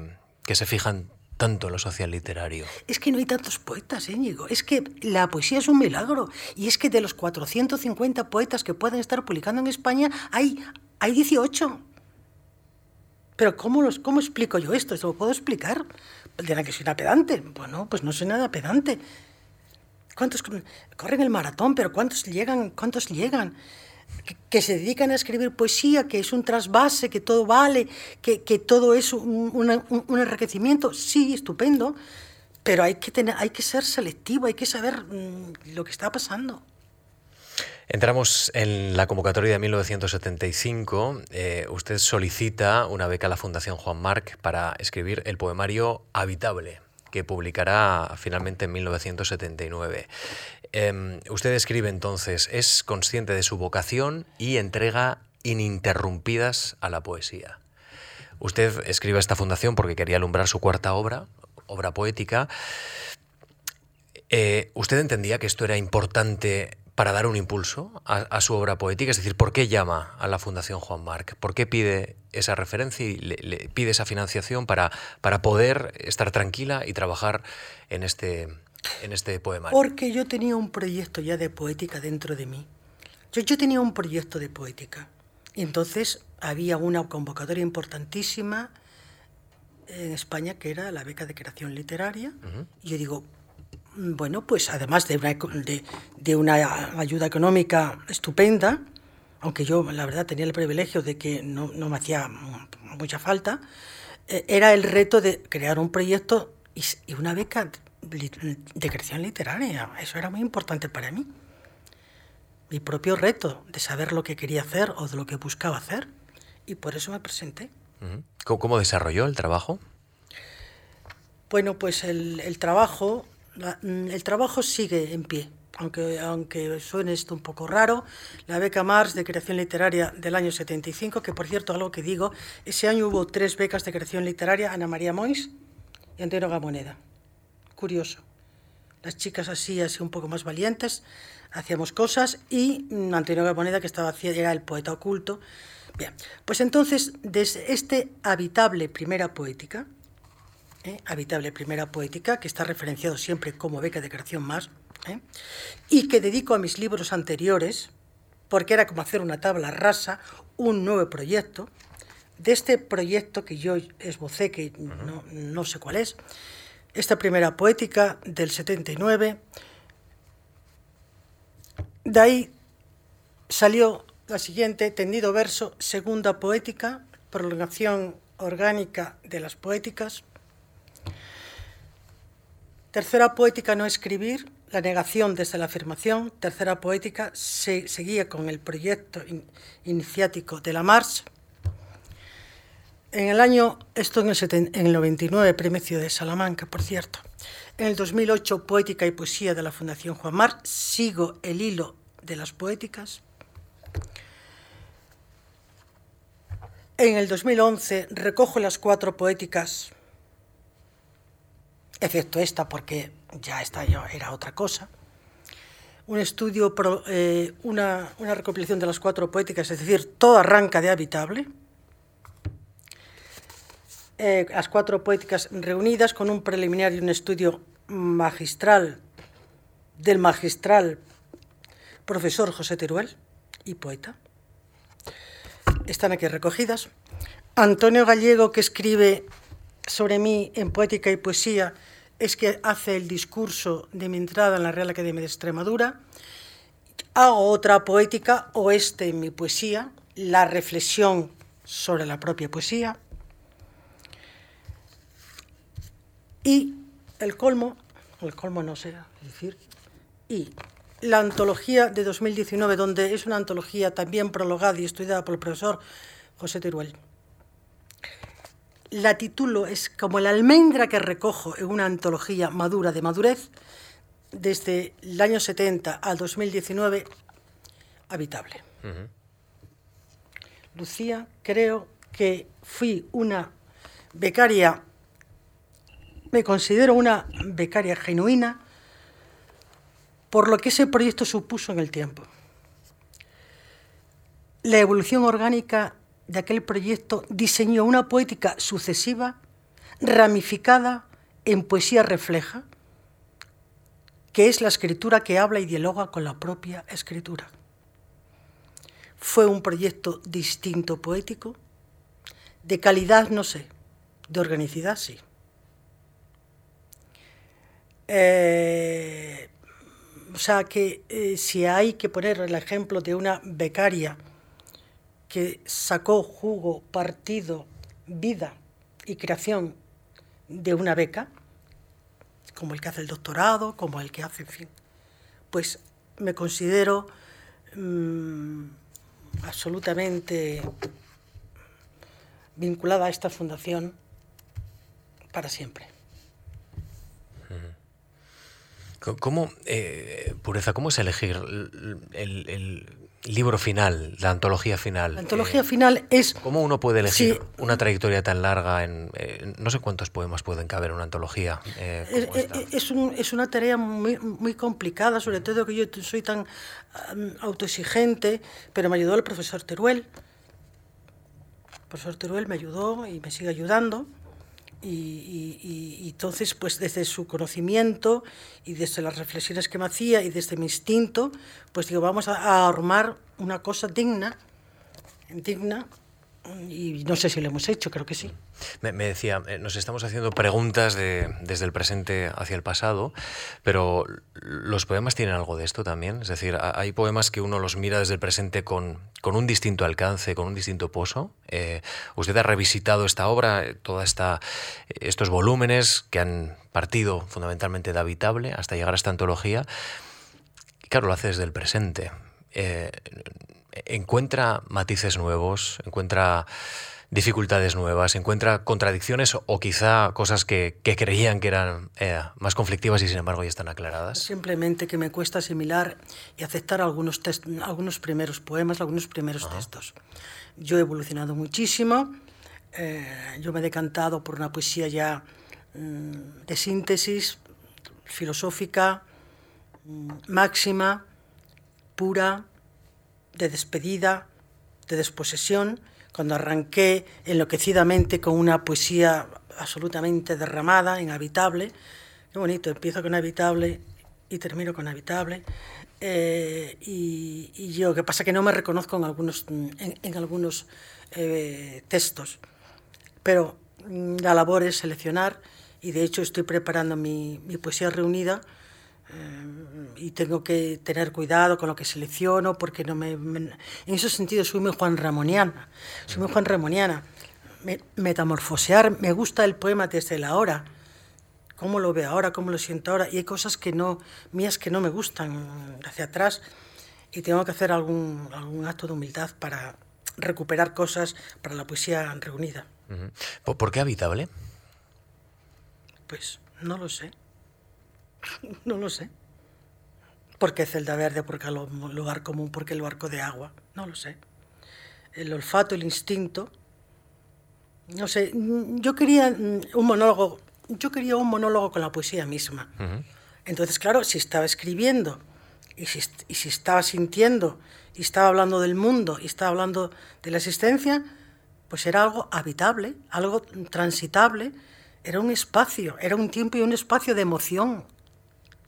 que se fijan tanto en lo social literario? Es que no hay tantos poetas, Íñigo. Es que la poesía es un milagro. Y es que de los 450 poetas que pueden estar publicando en España, hay, hay 18. Pero ¿cómo, los, ¿cómo explico yo esto? ¿Esto lo puedo explicar? Dirán que soy una pedante. Bueno, pues no soy nada pedante. ¿Cuántos corren el maratón? Pero ¿cuántos llegan? ¿Cuántos llegan? Que, se dedican a escribir poesía, que es un trasvase, que todo vale, que, que todo es un, un, enriquecimiento. Sí, estupendo, pero hay que, tener, hay que ser selectivo, hay que saber mm, lo que está pasando. Entramos en la convocatoria de 1975. Eh, usted solicita una beca a la Fundación Juan Marc para escribir el poemario Habitable, que publicará finalmente en 1979. Em, usted escribe entonces, es consciente de su vocación y entrega ininterrumpidas a la poesía. Usted escribe a esta fundación porque quería alumbrar su cuarta obra, obra poética. Eh, ¿Usted entendía que esto era importante para dar un impulso a, su obra poética? Es decir, ¿por qué llama a la Fundación Juan Marc? ¿Por qué pide esa referencia y le, pide esa financiación para, para poder estar tranquila y trabajar en este, en este poemario? Porque yo tenía un proyecto ya de poética dentro de mí. Yo, yo tenía un proyecto de poética. Y entonces había una convocatoria importantísima en España que era la beca de creación literaria. Y yo digo, bueno, pues además de una, de, una, ayuda económica estupenda, aunque yo la verdad tenía el privilegio de que no, me hacía mucha falta, eh, era el reto de crear un proyecto y, una beca de creación literaria. Eso era muy importante para mí. Mi propio reto de saber lo que quería hacer o de lo que buscaba hacer. Y por eso me presenté. ¿Cómo, desarrolló el trabajo? Bueno, pues el, el trabajo Mm, el trabajo sigue en pie, aunque, aunque suene esto un poco raro. La beca Mars de creación literaria del año 75, que por cierto, algo que digo, ese año hubo tres becas de creación literaria, Ana María Mois y Antonio Gamoneda. Curioso. Las chicas así, así un poco más valientes, hacíamos cosas y mm, Antonio Gamoneda, que estaba, era el poeta oculto. Bien, pues entonces, desde este habitable primera poética, ¿eh? Habitable Primera Poética, que está referenciado siempre como beca de creación más, ¿eh? y que dedico a mis libros anteriores, porque era como hacer una tabla rasa, un nuevo proyecto. De este proyecto que yo esbocé, que no, no sé cuál es, esta primera poética del 79, de ahí salió la siguiente, tendido verso, segunda poética, prolongación orgánica de las poéticas, Tercera poética, no escribir, la negación desde la afirmación. Tercera poética, se, seguía con el proyecto iniciático de la March. En el año, esto en el, en el 99, Premio de Salamanca, por cierto. En el 2008, Poética y Poesía de la Fundación Juan Mar. Sigo el hilo de las poéticas. En el 2011, recojo las cuatro poéticas excepto esta porque ya esta era otra cosa. Un estudio, eh, una, recopilación de las cuatro poéticas, es decir, todo arranca de habitable. Eh, las cuatro poéticas reunidas con un preliminar y un estudio magistral del magistral profesor José Teruel y poeta. Están aquí recogidas. Antonio Gallego, que escribe sobre mí en Poética y Poesía, es que hace el discurso de mi entrada en la Real Academia de Extremadura. Hago otra poética, oeste en mi poesía, la reflexión sobre la propia poesía. Y el colmo, el colmo no es decir, y la antología de 2019, donde es una antología también prologada y estudiada por el profesor José Teruel. La titulo es como la almendra que recojo en una antología madura de madurez desde el año 70 al 2019, habitable. Lucía, creo que fui una becaria, me considero una becaria genuina, por lo que ese proyecto supuso en el tiempo. La evolución orgánica de aquel proyecto diseñó una poética sucesiva, ramificada en poesía refleja, que es la escritura que habla y dialoga con la propia escritura. Fue un proyecto distinto poético, de calidad no sé, de organicidad sí. Eh, o sea que eh, si hay que poner el ejemplo de una becaria que sacó jugo, partido, vida y creación de una beca, como el que hace el doctorado, como el que hace, en fin, pues me considero mm, absolutamente vinculada a esta fundación para siempre. ¿Cómo, eh, Pureza, cómo es elegir el, libro final, la antología final? La antología eh, final es... ¿Cómo uno puede elegir una trayectoria tan larga en... no sé cuántos poemas pueden caber en una antología. Eh, es, es, una tarea muy, muy, complicada, sobre todo que yo soy tan autoexigente, pero me ayudó el profesor Teruel. El profesor Teruel me ayudó y me sigue ayudando. Y, entonces, pues desde su conocimiento y desde las reflexiones que me hacía y desde mi instinto, pues digo, vamos a, armar una cosa digna, digna, y no sé si lo hemos hecho, creo que sí. Me, decía, eh, nos estamos haciendo preguntas de, desde el presente hacia el pasado, pero los poemas tienen algo de esto también. Es decir, hay poemas que uno los mira desde el presente con, con un distinto alcance, con un distinto pozo. Eh, usted ha revisitado esta obra, eh, toda esta, estos volúmenes que han partido fundamentalmente de Habitable hasta llegar a esta antología. claro, lo hace desde el presente encuentra matices nuevos, encuentra dificultades nuevas, encuentra contradicciones o quizá cosas que, creían que eran eh, más conflictivas y sin embargo ya están aclaradas? Simplemente que me cuesta asimilar y aceptar algunos, algunos primeros poemas, algunos primeros textos. Yo he evolucionado muchísimo, eh, yo me he decantado por una poesía ya mm, de síntesis, filosófica, mm, máxima, pura, de despedida, de desposesión, cuando arranqué enloquecidamente con una poesía absolutamente derramada, inhabitable. Qué bonito, empiezo con habitable y termino con habitable. Eh, y, yo, que pasa que no me reconozco en algunos, en, algunos eh, textos, pero mm, la labor es seleccionar y de hecho estoy preparando mi, mi poesía reunida y tengo que tener cuidado con lo que selecciono porque no me, en ese sentido soy muy Juan Ramoniana soy muy Juan Ramoniana metamorfosear me gusta el poema desde la hora cómo lo veo ahora cómo lo siento ahora y hay cosas que no mías que no me gustan hacia atrás y tengo que hacer algún, algún acto de humildad para recuperar cosas para la poesía reunida. ¿por qué habitable? pues no lo sé No lo sé. ¿Por qué celda verde? ¿Por qué lugar común? ¿Por qué el barco de agua? No lo sé. El olfato, el instinto. No sé, yo quería mm, un monólogo, yo quería un monólogo con la poesía misma. Entonces, claro, si estaba escribiendo y si, y si estaba sintiendo y estaba hablando del mundo y estaba hablando de la existencia, pues era algo habitable, algo transitable, era un espacio, era un tiempo y un espacio de emoción,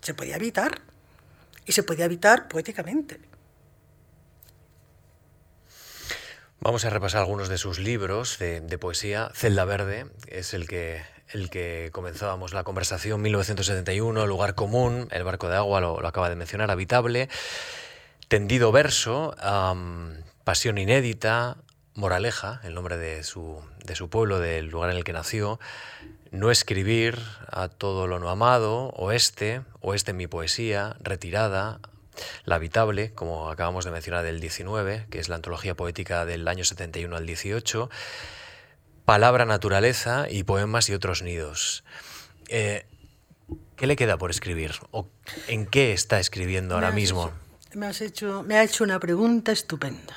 se podía evitar. Y se podía evitar poéticamente. Vamos a repasar algunos de sus libros de, poesía. Celda Verde es el que, el que comenzábamos la conversación, 1971, Lugar Común, El Barco de Agua, lo, acaba de mencionar, Habitable, Tendido Verso, Pasión Inédita, moraleja, el nombre de su, de su pueblo, del lugar en el que nació, no escribir a todo lo no amado, oeste, oeste en mi poesía, retirada, la habitable, como acabamos de mencionar del 19, que es la antología poética del año 71 al 18, palabra naturaleza y poemas y otros nidos. Eh, ¿Qué le queda por escribir? ¿O en qué está escribiendo ahora mismo? me, has hecho, me ha hecho una pregunta estupenda.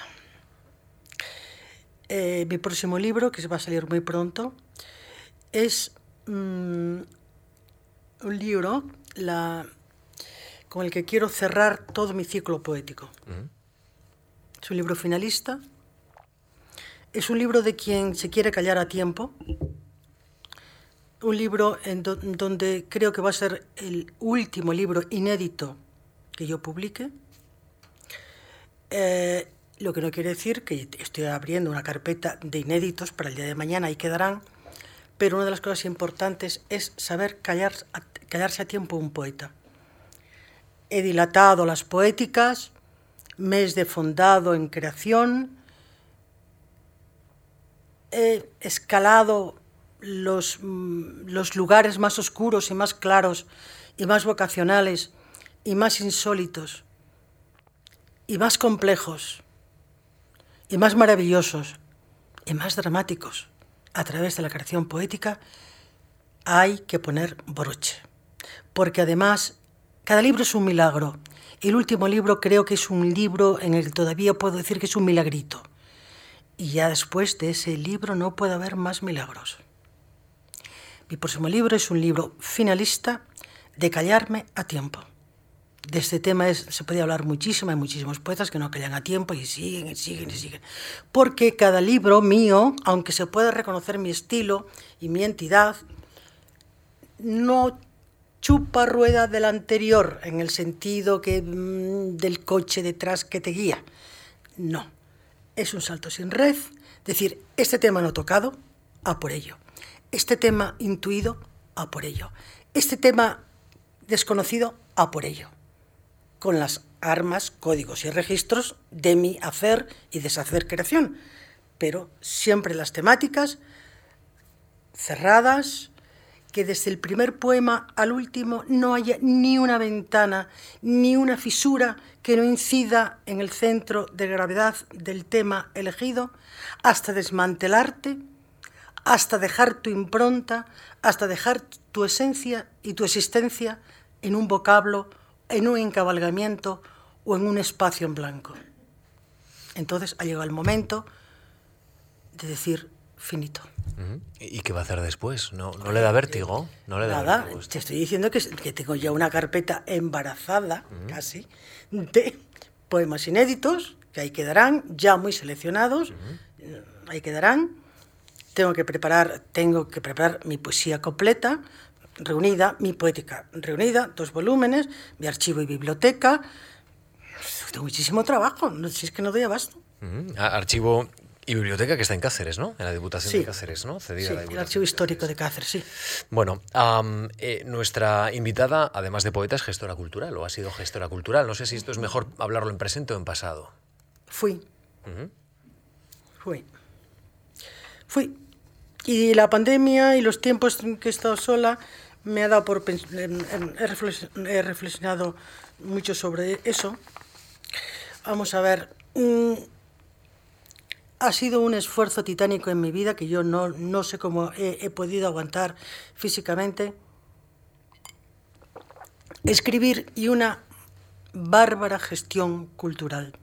Eh, mi próximo libro, que se va a salir muy pronto, es mm, un libro la, con el que quiero cerrar todo mi ciclo poético. Es un libro finalista. Es un libro de quien se quiere callar a tiempo. Un libro en donde creo que va a ser el último libro inédito que yo publique. Eh, lo que no quiere decir que estoy abriendo una carpeta de inéditos para el día de mañana y quedarán, pero una de las cosas importantes es saber callar, callarse a tiempo un poeta. He dilatado las poéticas, me he defondado en creación, he escalado los, mm, los lugares más oscuros y más claros y más vocacionales y más insólitos y más complejos y más maravillosos y más dramáticos a través de la creación poética, hay que poner broche. Porque además, cada libro es un milagro. El último libro creo que es un libro en el que todavía puedo decir que es un milagrito. Y ya después de ese libro no puede haber más milagros. Mi próximo libro es un libro finalista de callarme a tiempo de este tema es, se podía hablar muchísimo, hay muchísimos poetas que no callan a tiempo y siguen y siguen y siguen. Porque cada libro mío, aunque se pueda reconocer mi estilo y mi entidad, no chupa rueda del anterior en el sentido que mm, del coche detrás que te guía. No, es un salto sin red, decir, este tema no tocado, a por ello. Este tema intuido, a por ello. Este tema desconocido, a por ello con las armas, códigos y registros de mi hacer y deshacer creación, pero siempre las temáticas cerradas, que desde el primer poema al último no haya ni una ventana, ni una fisura que no incida en el centro de gravedad del tema elegido, hasta desmantelarte, hasta dejar tu impronta, hasta dejar tu esencia y tu existencia en un vocablo en un encabalgamiento o en un espacio en blanco. Entonces ha llegado el momento de decir finito. ¿Y qué va a hacer después? ¿No, no le da vértigo? ¿No le da Nada, te estoy diciendo que, que, tengo ya una carpeta embarazada, casi, de poemas inéditos, que ahí quedarán, ya muy seleccionados, ahí quedarán. Tengo que preparar, tengo que preparar mi poesía completa, reunida, mi poética reunida, dos volúmenes, mi archivo y biblioteca. Tengo muchísimo trabajo, si es que no doy abasto. Archivo y biblioteca que está en Cáceres, ¿no? En la Diputación de Cáceres, ¿no? Cedida sí, el archivo histórico de Cáceres, sí. Bueno, eh, nuestra invitada, además de poeta, es gestora cultural o ha sido gestora cultural. No sé si esto es mejor hablarlo en presente o en pasado. Fui. Fui. Fui. Y la pandemia y los tiempos en que he estado sola me ha dado por he reflexionado mucho sobre eso. Vamos a ver, ha sido un esfuerzo titánico en mi vida que yo no, no sé cómo he, podido aguantar físicamente. Escribir y una bárbara gestión cultural.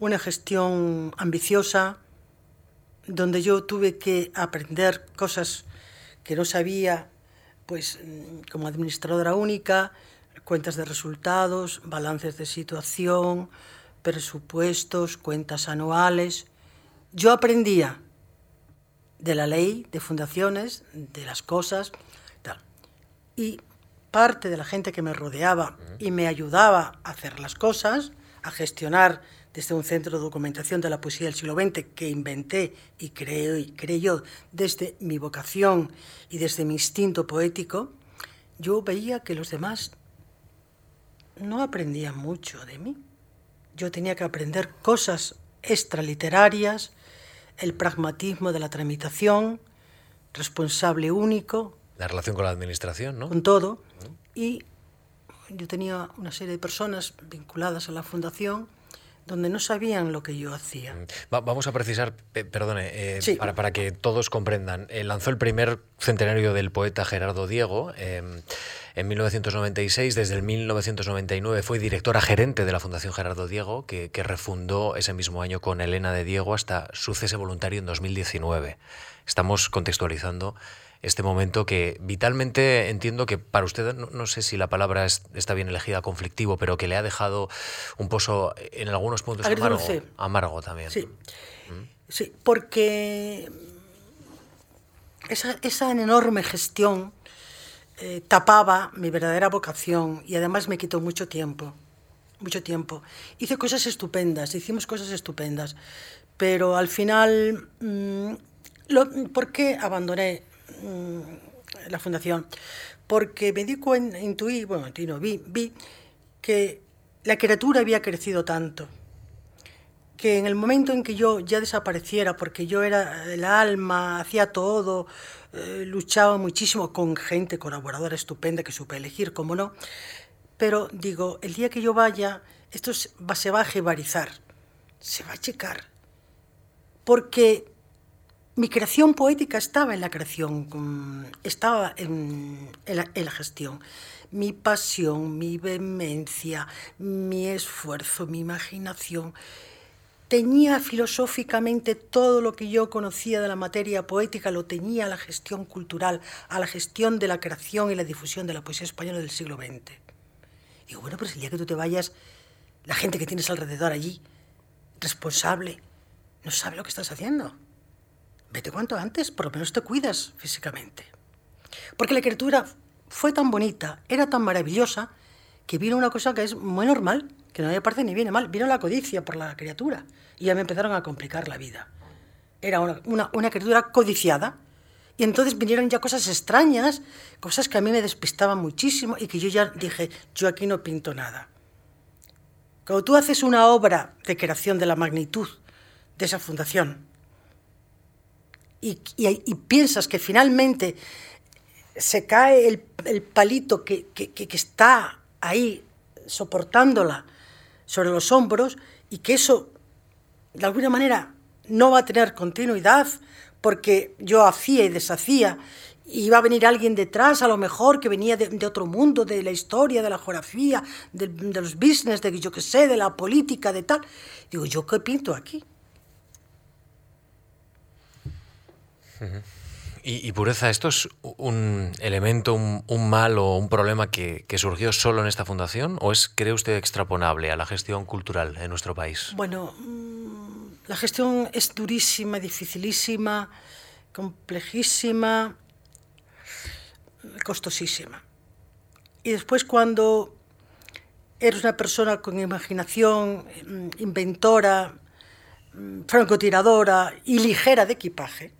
Una gestión ambiciosa, donde yo tuve que aprender cosas que no sabía, pues mm, como administradora única, cuentas de resultados, balances de situación, presupuestos, cuentas anuales. Yo aprendía de la ley, de fundaciones, de las cosas, tal. Y parte de la gente que me rodeaba y me ayudaba a hacer las cosas, a gestionar desde un centro de documentación de la poesía del siglo XX que inventé y creo y yo desde mi vocación y desde mi instinto poético, yo veía que los demás no aprendían mucho de mí. Yo tenía que aprender cosas extraliterarias, el pragmatismo de la tramitación, responsable único. La relación con la administración, ¿no? Con todo. Y yo tenía una serie de personas vinculadas a la fundación donde no sabían lo que yo hacía. Mm. vamos a precisar, perdone, eh, para, para, que todos comprendan. Eh, lanzó el primer centenario del poeta Gerardo Diego em, en 1996. Desde el 1999 fue directora gerente de la Fundación Gerardo Diego, que, que refundó ese mismo año con Elena de Diego hasta su cese voluntario en 2019. Estamos contextualizando este momento que vitalmente entiendo que para usted, no, sé si la palabra está bien elegida, conflictivo, pero que le ha dejado un pozo en algunos puntos amargo, amargo también. Sí, ¿Mm? sí porque esa, esa enorme gestión eh, tapaba mi verdadera vocación y además me quitó mucho tiempo, mucho tiempo. Hice cosas estupendas, hicimos cosas estupendas, pero al final, mm, ¿por qué abandoné la fundación, porque me di cuenta, intuí, bueno, no, vi, vi que la criatura había crecido tanto, que en el momento en que yo ya desapareciera, porque yo era el alma, hacía todo, eh, luchaba muchísimo con gente colaboradora estupenda que supe elegir, como no, pero digo, el día que yo vaya, esto se va a jebarizar, se va a checar, porque mi creación poética estaba en la creación, estaba en, la, gestión. Mi pasión, mi vehemencia, mi esfuerzo, mi imaginación. Tenía filosóficamente todo lo que yo conocía de la materia poética, lo tenía a la gestión cultural, a la gestión de la creación y la difusión de la poesía española del siglo XX. Digo, bueno, pues el día que tú te vayas, la gente que tienes alrededor allí, responsable, no sabe lo que estás haciendo vete cuanto antes, por lo menos te cuidas físicamente. Porque la criatura fue tan bonita, era tan maravillosa, que vino una cosa que es muy normal, que no me parece ni viene mal, vino la codicia por la criatura y ya me empezaron a complicar la vida. Era una, una, criatura codiciada y entonces vinieron ya cosas extrañas, cosas que a mí me despistaban muchísimo y que yo ya dije, yo aquí no pinto nada. Cuando tú haces una obra de creación de la magnitud de esa fundación, y, piensas que finalmente se cae el, palito que, está ahí soportándola sobre los hombros y que eso de alguna manera no va a tener continuidad porque yo hacía y deshacía y iba a venir alguien detrás, a lo mejor que venía de, otro mundo, de la historia, de la geografía, de, los business, de yo qué sé, de la política, de tal. Digo, ¿yo qué pinto aquí? Y, pureza, ¿esto es un elemento, un, mal o un problema que, surgió solo en esta fundación o es, cree usted, extrapolable a la gestión cultural en nuestro país? Bueno, mm, la gestión es durísima, dificilísima, complejísima, costosísima. Y después cuando eres una persona con imaginación, mm, inventora, mm, francotiradora y ligera de equipaje,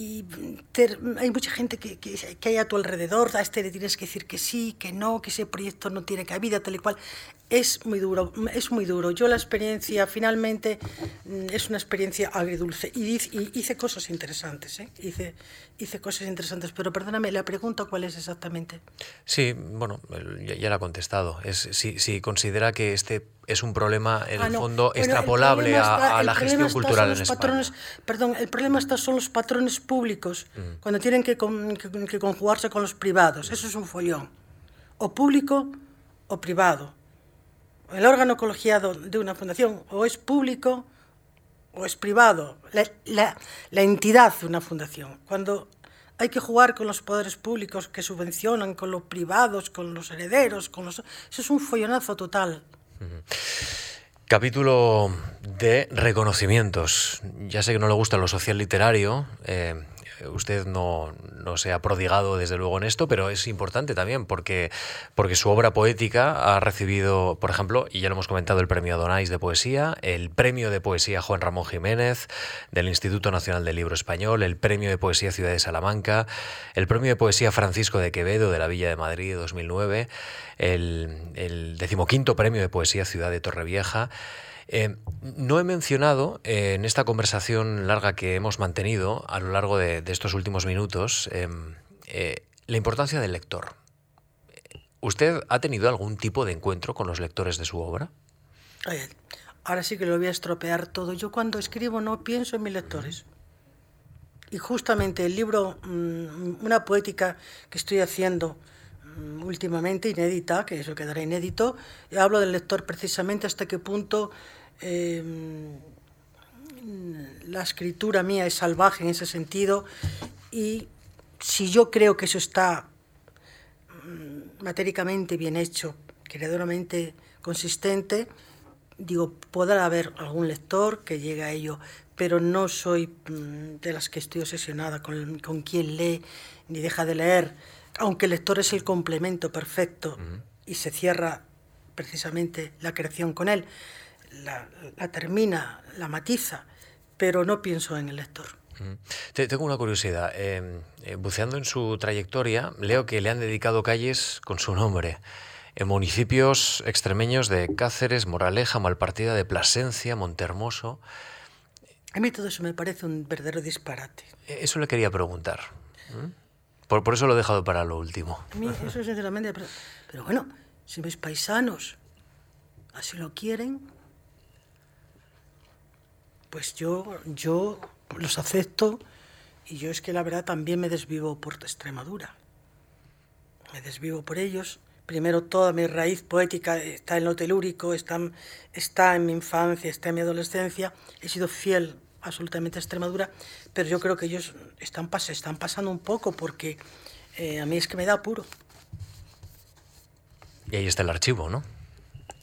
y hay mucha gente que, que, hay a tu alrededor, a este le tienes que decir que sí, que no, que ese proyecto no tiene cabida, tal y cual. Es muy duro, es muy duro. Yo la experiencia finalmente mm, es una experiencia agridulce y, hice cosas interesantes, ¿eh? hice, hice cosas interesantes, pero perdóname, la pregunta cuál es exactamente. Sí, bueno, ya, la ha contestado. Es si, si considera que este es un problema, en ah, el fondo, extrapolable a, la gestión cultural en España. perdón, el problema está son los patrones públicos, mm. cuando tienen que, que, conjugarse con los privados. Eso es un follón. O público o privado. El órgano colegiado de una fundación o es público o es privado. La, entidad de una fundación. Cuando hay que jugar con los poderes públicos que subvencionan, con los privados, con los herederos, con los... Eso es un follonazo total. Capítulo de reconocimientos. Ya sé que no le gusta lo social literario, eh, usted no, se ha prodigado desde luego en esto, pero es importante también porque, porque su obra poética ha recibido, por ejemplo, y ya lo hemos comentado, el premio Donais de poesía, el premio de poesía Juan Ramón Jiménez del Instituto Nacional del Libro Español, el premio de poesía Ciudad de Salamanca, el premio de poesía Francisco de Quevedo de la Villa de Madrid 2009, el, el decimoquinto premio de poesía Ciudad de Torrevieja. Eh, no he mencionado eh, en esta conversación larga que hemos mantenido a lo largo de, estos últimos minutos em, eh, la importancia del lector. ¿Usted ha tenido algún tipo de encuentro con los lectores de su obra? ahora sí que lo voy a estropear todo. Yo cuando escribo no pienso en mis lectores. Y justamente el libro, mm, una poética que estoy haciendo mm, últimamente, inédita, que eso quedará inédito, hablo del lector precisamente hasta qué punto em, la escritura mía es salvaje en ese sentido y si yo creo que eso está mm, matéricamente bien hecho, creadoramente consistente, digo, podrá haber algún lector que llegue a ello, pero no soy mm, de las que estoy obsesionada con, con quien lee ni deja de leer, aunque el lector es el complemento perfecto y se cierra precisamente la creación con él, la, termina, la matiza, pero no pienso en el lector. Tengo una curiosidad. Em, eh, buceando en su trayectoria, leo que le han dedicado calles con su nombre en municipios extremeños de Cáceres, Moraleja, Malpartida de Plasencia, Montermoso. A mí todo eso me parece un verdadero disparate. E, eso le quería preguntar. Por, por, eso lo he dejado para lo último. A mí eso sinceramente... Pero bueno, si mis paisanos así lo quieren, pues yo, yo los acepto y yo es que la verdad también me desvivo por Extremadura. Me desvivo por ellos primero toda mi raíz poética está en lo telúrico, está, está en mi infancia, está en mi adolescencia. He sido fiel absolutamente a Extremadura, pero yo creo que ellos están, están pasando un poco porque eh, a mí es que me da puro. Y ahí está el archivo, ¿no?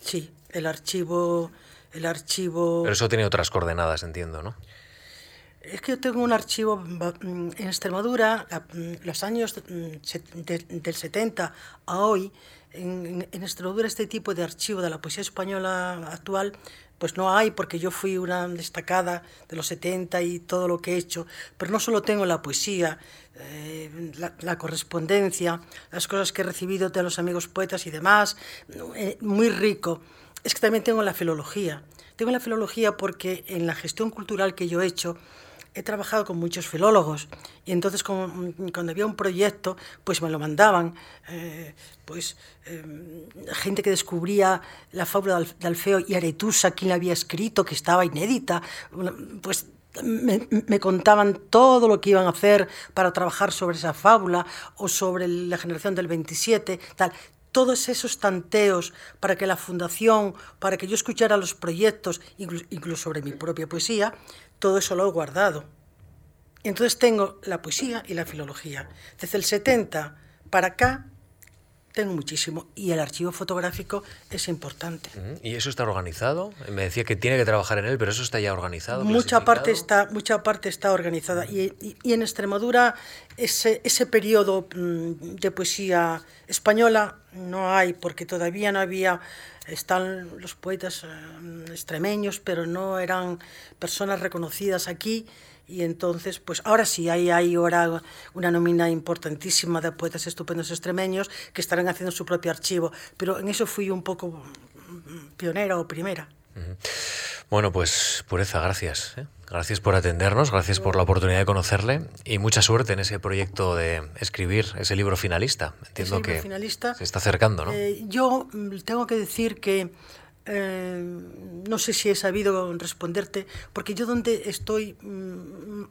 Sí, el archivo, el archivo... Pero eso tiene otras coordenadas, entiendo, ¿no? Es que yo tengo un archivo mm, en Extremadura, mm, los años mm, del 70 a hoy, en, en, Extremadura este tipo de archivo de la poesía española actual pues no hay porque yo fui una destacada de los 70 y todo lo que he hecho, pero no solo tengo la poesía, eh, la, correspondencia, las cosas que he recibido de los amigos poetas y demás, eh, muy rico, es que también tengo la filología. Tengo la filología porque en la gestión cultural que yo he hecho, he trabajado con muchos filólogos y entonces cuando había un proyecto, pues me lo mandaban, eh, pues eh, gente que descubría la fábula de Alfeo y Aretusa, quien la había escrito, que estaba inédita, pues me, me, contaban todo lo que iban a hacer para trabajar sobre esa fábula o sobre la generación del 27, tal. Todos esos tanteos para que la fundación, para que yo escuchara los proyectos, incluso sobre mi propia poesía, todo eso lo he guardado. Entonces tengo la poesía y la filología. Desde el 70 para acá tengo muchísimo y el archivo fotográfico es importante. ¿Y eso está organizado? Me decía que tiene que trabajar en él, pero eso está ya organizado. Mucha parte está, mucha parte está organizada y, en Extremadura ese, ese periodo mm, de poesía española no hay porque todavía no había están los poetas eh, extremeños, pero no eran personas reconocidas aquí. Y entonces, pues ahora sí, hay, hay ahora una nómina importantísima de poetas estupendos extremeños que estarán haciendo su propio archivo. Pero en eso fui un poco pionera o primera. Bueno, pues Pureza, gracias. ¿eh? Gracias por atendernos, gracias por la oportunidad de conocerle y mucha suerte en ese proyecto de escribir ese libro finalista. Entiendo que se está acercando, ¿no? Eh, yo mm, tengo que decir que eh, no sé si he sabido responderte, porque yo donde estoy mm,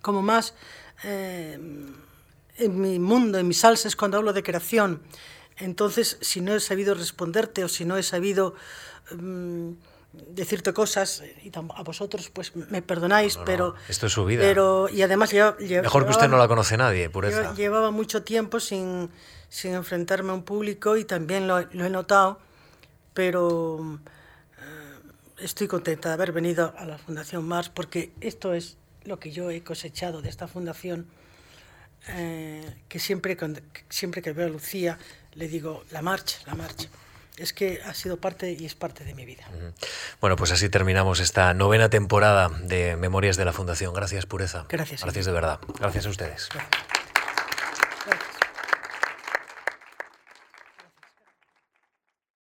como más en mi mundo, en mis salsa, es cuando hablo de creación. Entonces, si no he sabido responderte o si no he sabido... Mm, decirte cosas y a vosotros pues me perdonáis, pero... Esto es su vida. Pero, y además Mejor que usted no la conoce nadie, por eso. Llevaba mucho tiempo sin, sin, enfrentarme a un público y también lo, he notado, pero eh, estoy contenta de haber venido a la Fundación Mars porque esto es lo que yo he cosechado de esta fundación, eh, que siempre, siempre que veo a Lucía le digo, la marcha, la marcha es que ha sido parte y es parte de mi vida. Bueno, pues así terminamos esta novena temporada de Memorias de la Fundación. Gracias, Pureza. Gracias. Gracias de verdad. Gracias a ustedes.